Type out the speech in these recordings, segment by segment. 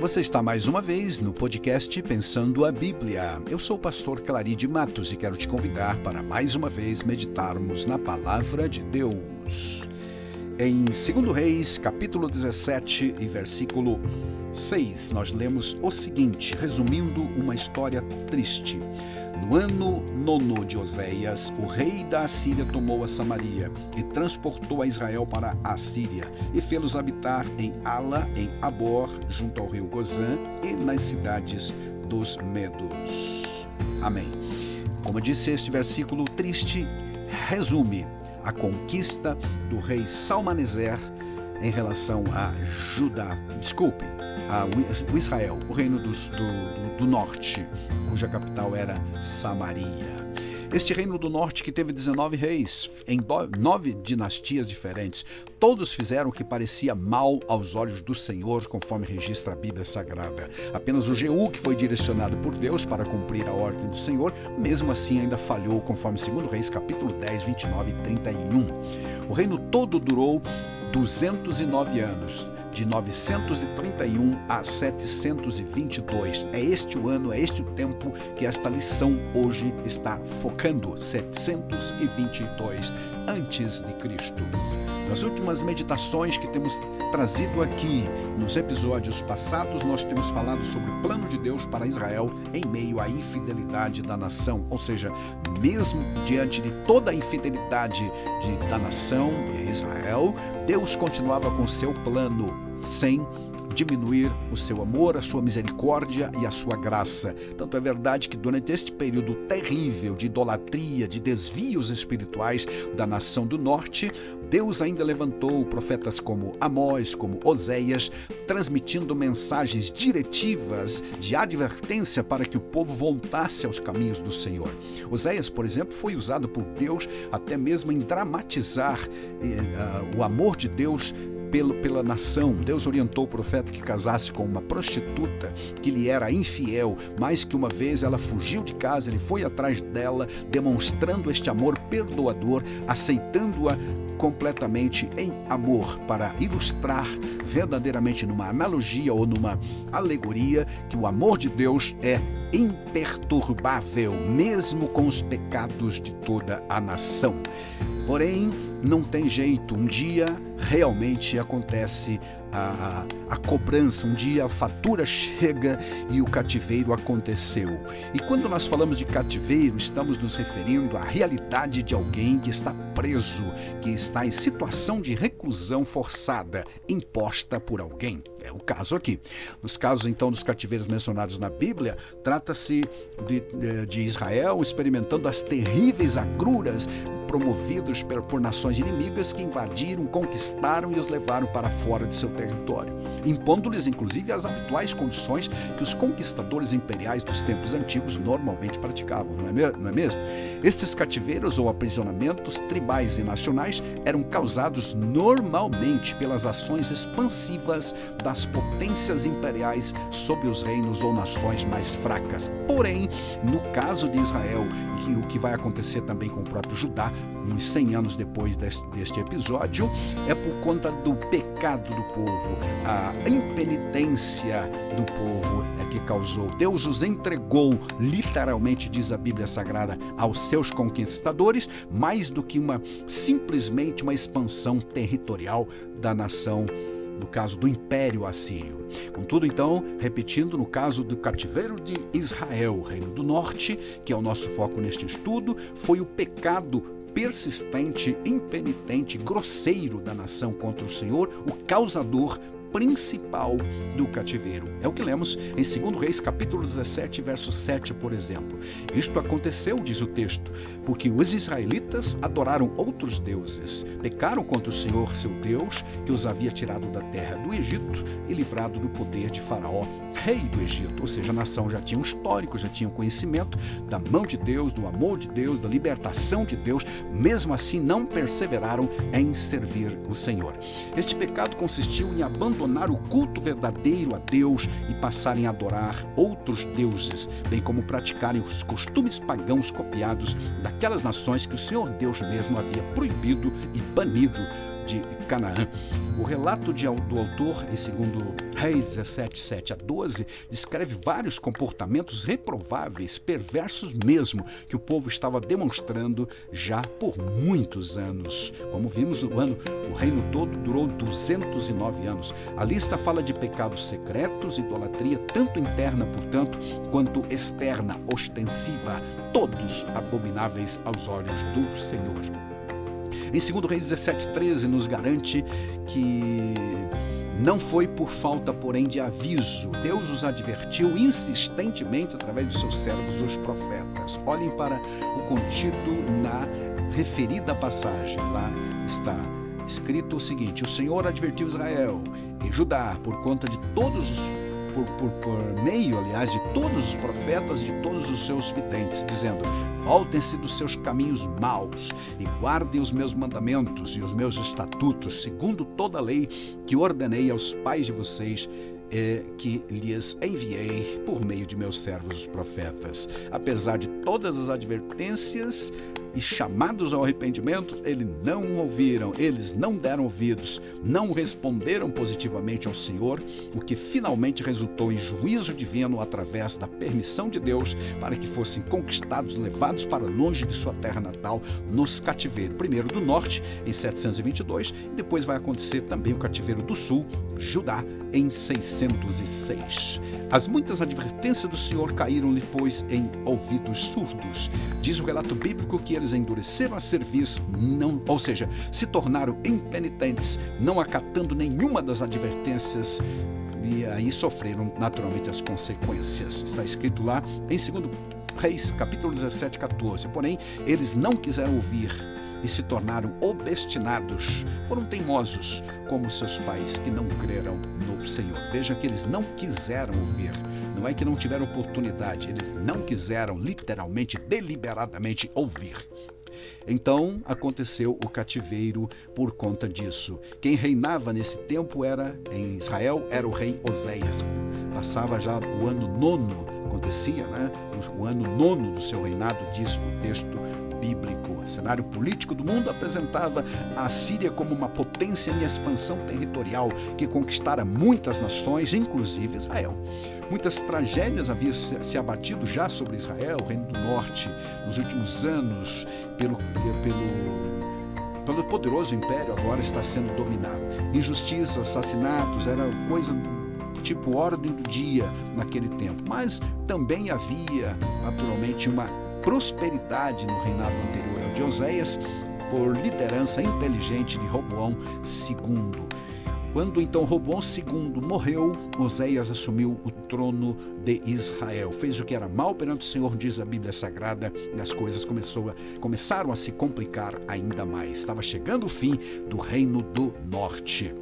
Você está mais uma vez no podcast Pensando a Bíblia. Eu sou o pastor Claride Matos e quero te convidar para mais uma vez meditarmos na palavra de Deus. Em 2 Reis, capítulo 17 e versículo 6, nós lemos o seguinte, resumindo uma história triste. No ano nono de Oséias, o rei da Assíria tomou a Samaria e transportou a Israel para a Síria e fê-los habitar em Ala, em Abor, junto ao rio Gozã e nas cidades dos Medos. Amém. Como disse este versículo triste, resume a conquista do rei Salmaneser em relação a Judá, desculpe, a Israel, o reino dos, do, do, do norte, cuja capital era Samaria. Este reino do norte que teve 19 reis, em nove dinastias diferentes, todos fizeram o que parecia mal aos olhos do Senhor, conforme registra a Bíblia Sagrada. Apenas o Jeú, que foi direcionado por Deus para cumprir a ordem do Senhor, mesmo assim ainda falhou, conforme 2 Reis, capítulo 10, 29 e 31. O reino todo durou 209 anos de 931 a 722. É este o ano, é este o tempo que esta lição hoje está focando, 722 antes de Cristo. Nas últimas meditações que temos trazido aqui nos episódios passados, nós temos falado sobre o plano de Deus para Israel em meio à infidelidade da nação, ou seja, mesmo diante de toda a infidelidade de, da nação Israel, Deus continuava com seu plano sem diminuir o seu amor, a sua misericórdia e a sua graça. Tanto é verdade que durante este período terrível de idolatria, de desvios espirituais da nação do norte, Deus ainda levantou profetas como Amós, como Oséias, transmitindo mensagens diretivas de advertência para que o povo voltasse aos caminhos do Senhor. Oséias, por exemplo, foi usado por Deus até mesmo em dramatizar eh, uh, o amor de Deus pelo, pela nação. Deus orientou o profeta que casasse com uma prostituta que lhe era infiel. Mais que uma vez ela fugiu de casa, ele foi atrás dela, demonstrando este amor perdoador, aceitando-a completamente em amor, para ilustrar verdadeiramente numa analogia ou numa alegoria que o amor de Deus é imperturbável, mesmo com os pecados de toda a nação. Porém, não tem jeito, um dia realmente acontece a, a, cobrança, um dia a fatura chega e o cativeiro aconteceu. E quando nós falamos de cativeiro, estamos nos referindo à realidade de alguém que está preso, que está em situação de reclusão forçada, imposta por alguém. É o caso aqui. Nos casos, então, dos cativeiros mencionados na Bíblia, trata-se de, de, de Israel experimentando as terríveis agruras promovidos por nações inimigas que invadiram, conquistaram e os levaram para fora de seu território, impondo-lhes inclusive as habituais condições que os conquistadores imperiais dos tempos antigos normalmente praticavam, não é, é mesmo? Estes cativeiros ou aprisionamentos tribais e nacionais eram causados normalmente pelas ações expansivas das potências imperiais sobre os reinos ou nações mais fracas. Porém, no caso de Israel, e o que vai acontecer também com o próprio Judá, uns 100 anos depois deste, deste episódio, é por conta do pecado do povo, a impenitência do povo é que causou. Deus os entregou, literalmente diz a Bíblia Sagrada, aos seus conquistadores, mais do que uma simplesmente uma expansão territorial da nação no caso do Império Assírio. Contudo, então, repetindo, no caso do cativeiro de Israel, Reino do Norte, que é o nosso foco neste estudo, foi o pecado persistente, impenitente, grosseiro da nação contra o Senhor, o causador principal do cativeiro. É o que lemos em 2 Reis, capítulo 17, verso 7, por exemplo. Isto aconteceu, diz o texto, porque os israelitas adoraram outros deuses, pecaram contra o Senhor, seu Deus, que os havia tirado da terra do Egito e livrado do poder de Faraó, rei do Egito. Ou seja, a nação já tinha um histórico, já tinha um conhecimento da mão de Deus, do amor de Deus, da libertação de Deus, mesmo assim não perseveraram em servir o Senhor. Este pecado consistiu em abandonar o culto verdadeiro a Deus e passarem a adorar outros deuses, bem como praticarem os costumes pagãos copiados daquelas nações que o Senhor Deus mesmo havia proibido e banido de Canaã. O relato de, do autor, em segundo Reis 17, 7 a 12, descreve vários comportamentos reprováveis, perversos mesmo, que o povo estava demonstrando já por muitos anos. Como vimos, o, ano, o reino todo durou 209 anos. A lista fala de pecados secretos, idolatria, tanto interna, portanto, quanto externa, ostensiva, todos abomináveis aos olhos do Senhor. Em 2 Reis 17,13 nos garante que não foi por falta, porém, de aviso. Deus os advertiu insistentemente através de seus servos, os profetas. Olhem para o contido na referida passagem. Lá está escrito o seguinte: O Senhor advertiu Israel e Judá por conta de todos os por, por, por meio, aliás, de todos os profetas e de todos os seus videntes, dizendo: Voltem-se dos seus caminhos maus e guardem os meus mandamentos e os meus estatutos, segundo toda a lei que ordenei aos pais de vocês que lhes enviei por meio de meus servos os profetas. Apesar de todas as advertências, e chamados ao arrependimento, eles não ouviram, eles não deram ouvidos, não responderam positivamente ao Senhor, o que finalmente resultou em juízo divino através da permissão de Deus para que fossem conquistados, levados para longe de sua terra natal, nos cativeiros, primeiro do norte, em 722, e depois vai acontecer também o cativeiro do sul, Judá, em 606. As muitas advertências do Senhor caíram-lhe, pois, em ouvidos surdos. Diz o relato bíblico que eles endureceram a serviço, não, ou seja, se tornaram impenitentes, não acatando nenhuma das advertências e aí sofreram naturalmente as consequências. Está escrito lá em 2 Reis, capítulo 17, 14. Porém, eles não quiseram ouvir e se tornaram obstinados. Foram teimosos como seus pais que não creram no Senhor. Veja que eles não quiseram ouvir. Não é que não tiveram oportunidade, eles não quiseram literalmente, deliberadamente ouvir. Então aconteceu o cativeiro por conta disso. Quem reinava nesse tempo era em Israel era o rei Oséias. Passava já o ano nono, acontecia, né? O ano nono do seu reinado, diz o texto bíblico. O cenário político do mundo apresentava a Síria como uma potência em expansão territorial que conquistara muitas nações, inclusive Israel. Muitas tragédias haviam se abatido já sobre Israel, o Reino do Norte, nos últimos anos, pelo, pelo, pelo poderoso império, agora está sendo dominado. Injustiça, assassinatos, era coisa tipo ordem do dia naquele tempo. Mas também havia, naturalmente, uma prosperidade no reinado anterior ao de Oséias, por liderança inteligente de Roboão II. Quando então Roboão II morreu, Oséias assumiu o trono de Israel. Fez o que era mal perante o Senhor, diz a Bíblia Sagrada, e as coisas a, começaram a se complicar ainda mais. Estava chegando o fim do reino do norte.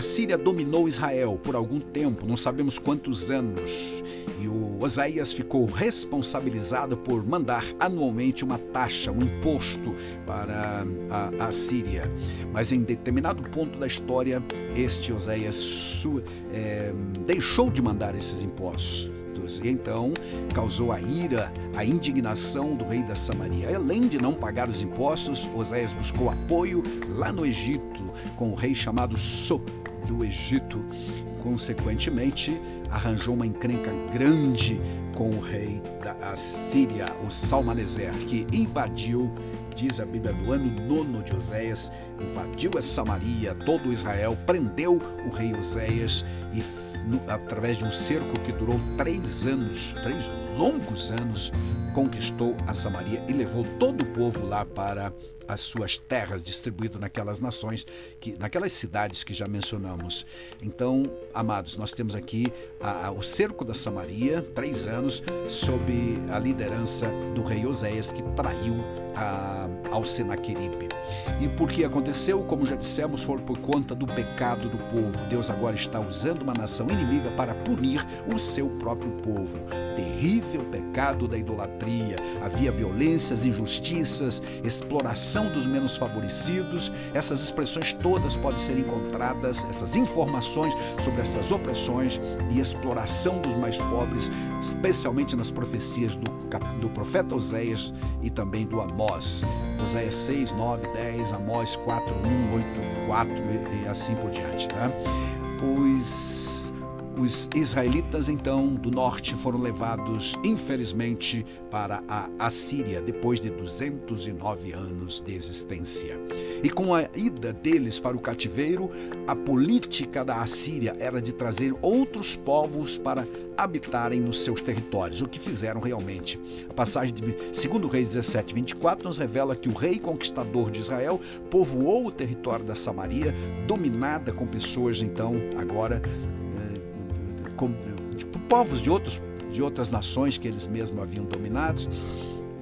A Síria dominou Israel por algum tempo, não sabemos quantos anos, e o Oséias ficou responsabilizado por mandar anualmente uma taxa, um imposto para a, a Síria. Mas em determinado ponto da história, este Oséias é, deixou de mandar esses impostos. E então causou a ira, a indignação do rei da Samaria. Além de não pagar os impostos, Oséias buscou apoio lá no Egito com o rei chamado So do Egito. Consequentemente, arranjou uma encrenca grande com o rei da Assíria, o Salmaneser, que invadiu, diz a Bíblia, no ano nono de Oséias, invadiu a Samaria, todo Israel, prendeu o rei Oséias e no, através de um cerco que durou três anos, três longos anos, conquistou a Samaria e levou todo o povo lá para as suas terras, distribuído naquelas nações, que, naquelas cidades que já mencionamos. Então, amados, nós temos aqui a, a, o cerco da Samaria, três anos, sob a liderança do rei Oséias, que traiu a, ao Senaqueribe. E por que aconteceu? Como já dissemos, foi por conta do pecado do povo. Deus agora está usando uma nação inimiga para punir o seu próprio povo. Terrível pecado da idolatria. Havia violências, injustiças, exploração dos menos favorecidos. Essas expressões todas podem ser encontradas, essas informações sobre essas opressões e exploração dos mais pobres, especialmente nas profecias do, do profeta Oséias e também do Amós. Oséias 6, 9, 10, Amós 4, 1, 8, 4 e, e assim por diante. Tá? Os os israelitas, então, do norte foram levados, infelizmente, para a Assíria, depois de 209 anos de existência. E com a ida deles para o cativeiro, a política da Assíria era de trazer outros povos para habitarem nos seus territórios, o que fizeram realmente. A passagem de 2 Reis 17, 24 nos revela que o rei conquistador de Israel povoou o território da Samaria, dominada com pessoas, então, agora tipo, povos de, outros, de outras nações que eles mesmos haviam dominados.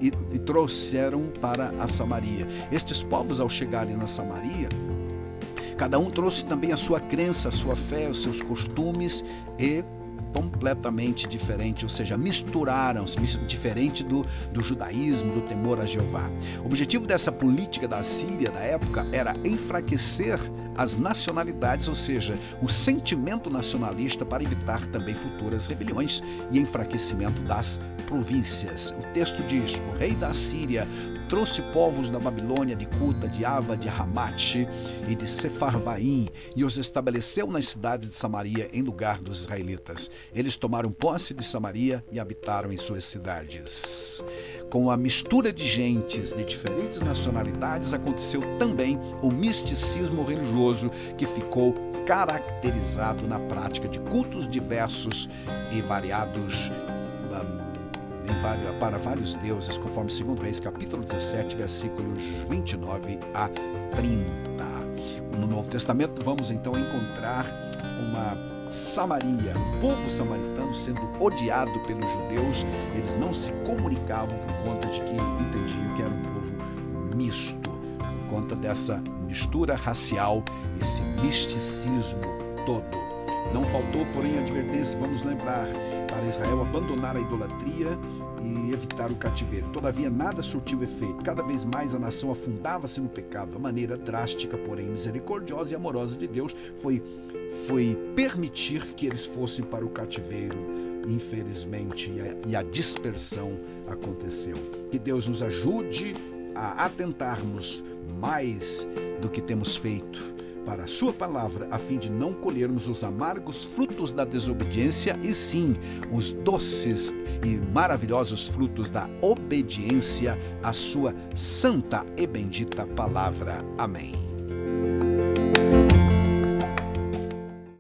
E, e trouxeram para a Samaria. Estes povos, ao chegarem na Samaria, cada um trouxe também a sua crença, a sua fé, os seus costumes e completamente diferente, ou seja, misturaram-se, diferente do, do judaísmo, do temor a Jeová. O objetivo dessa política da Síria da época era enfraquecer as nacionalidades, ou seja, o sentimento nacionalista para evitar também futuras rebeliões e enfraquecimento das províncias. O texto diz: o rei da Síria trouxe povos da Babilônia, de Cuta, de Ava, de Ramate e de Sefarvaim e os estabeleceu nas cidades de Samaria em lugar dos israelitas. Eles tomaram posse de Samaria e habitaram em suas cidades. Com a mistura de gentes de diferentes nacionalidades, aconteceu também o misticismo religioso que ficou caracterizado na prática de cultos diversos e variados para vários deuses, conforme 2 Reis, capítulo 17, versículos 29 a 30. No Novo Testamento, vamos então encontrar uma Samaria, um povo samaritano sendo odiado pelos judeus, eles não se comunicavam por conta de que entendiam que era um povo misto, por conta dessa mistura racial, esse misticismo todo. Não faltou, porém, advertência, vamos lembrar, para Israel abandonar a idolatria e evitar o cativeiro. Todavia, nada surtiu efeito. Cada vez mais a nação afundava-se no pecado. A maneira drástica, porém misericordiosa e amorosa de Deus foi, foi permitir que eles fossem para o cativeiro. Infelizmente, e a, e a dispersão aconteceu. Que Deus nos ajude a atentarmos mais do que temos feito para a Sua palavra, a fim de não colhermos os amargos frutos da desobediência, e sim os doces e maravilhosos frutos da obediência à Sua santa e bendita palavra. Amém.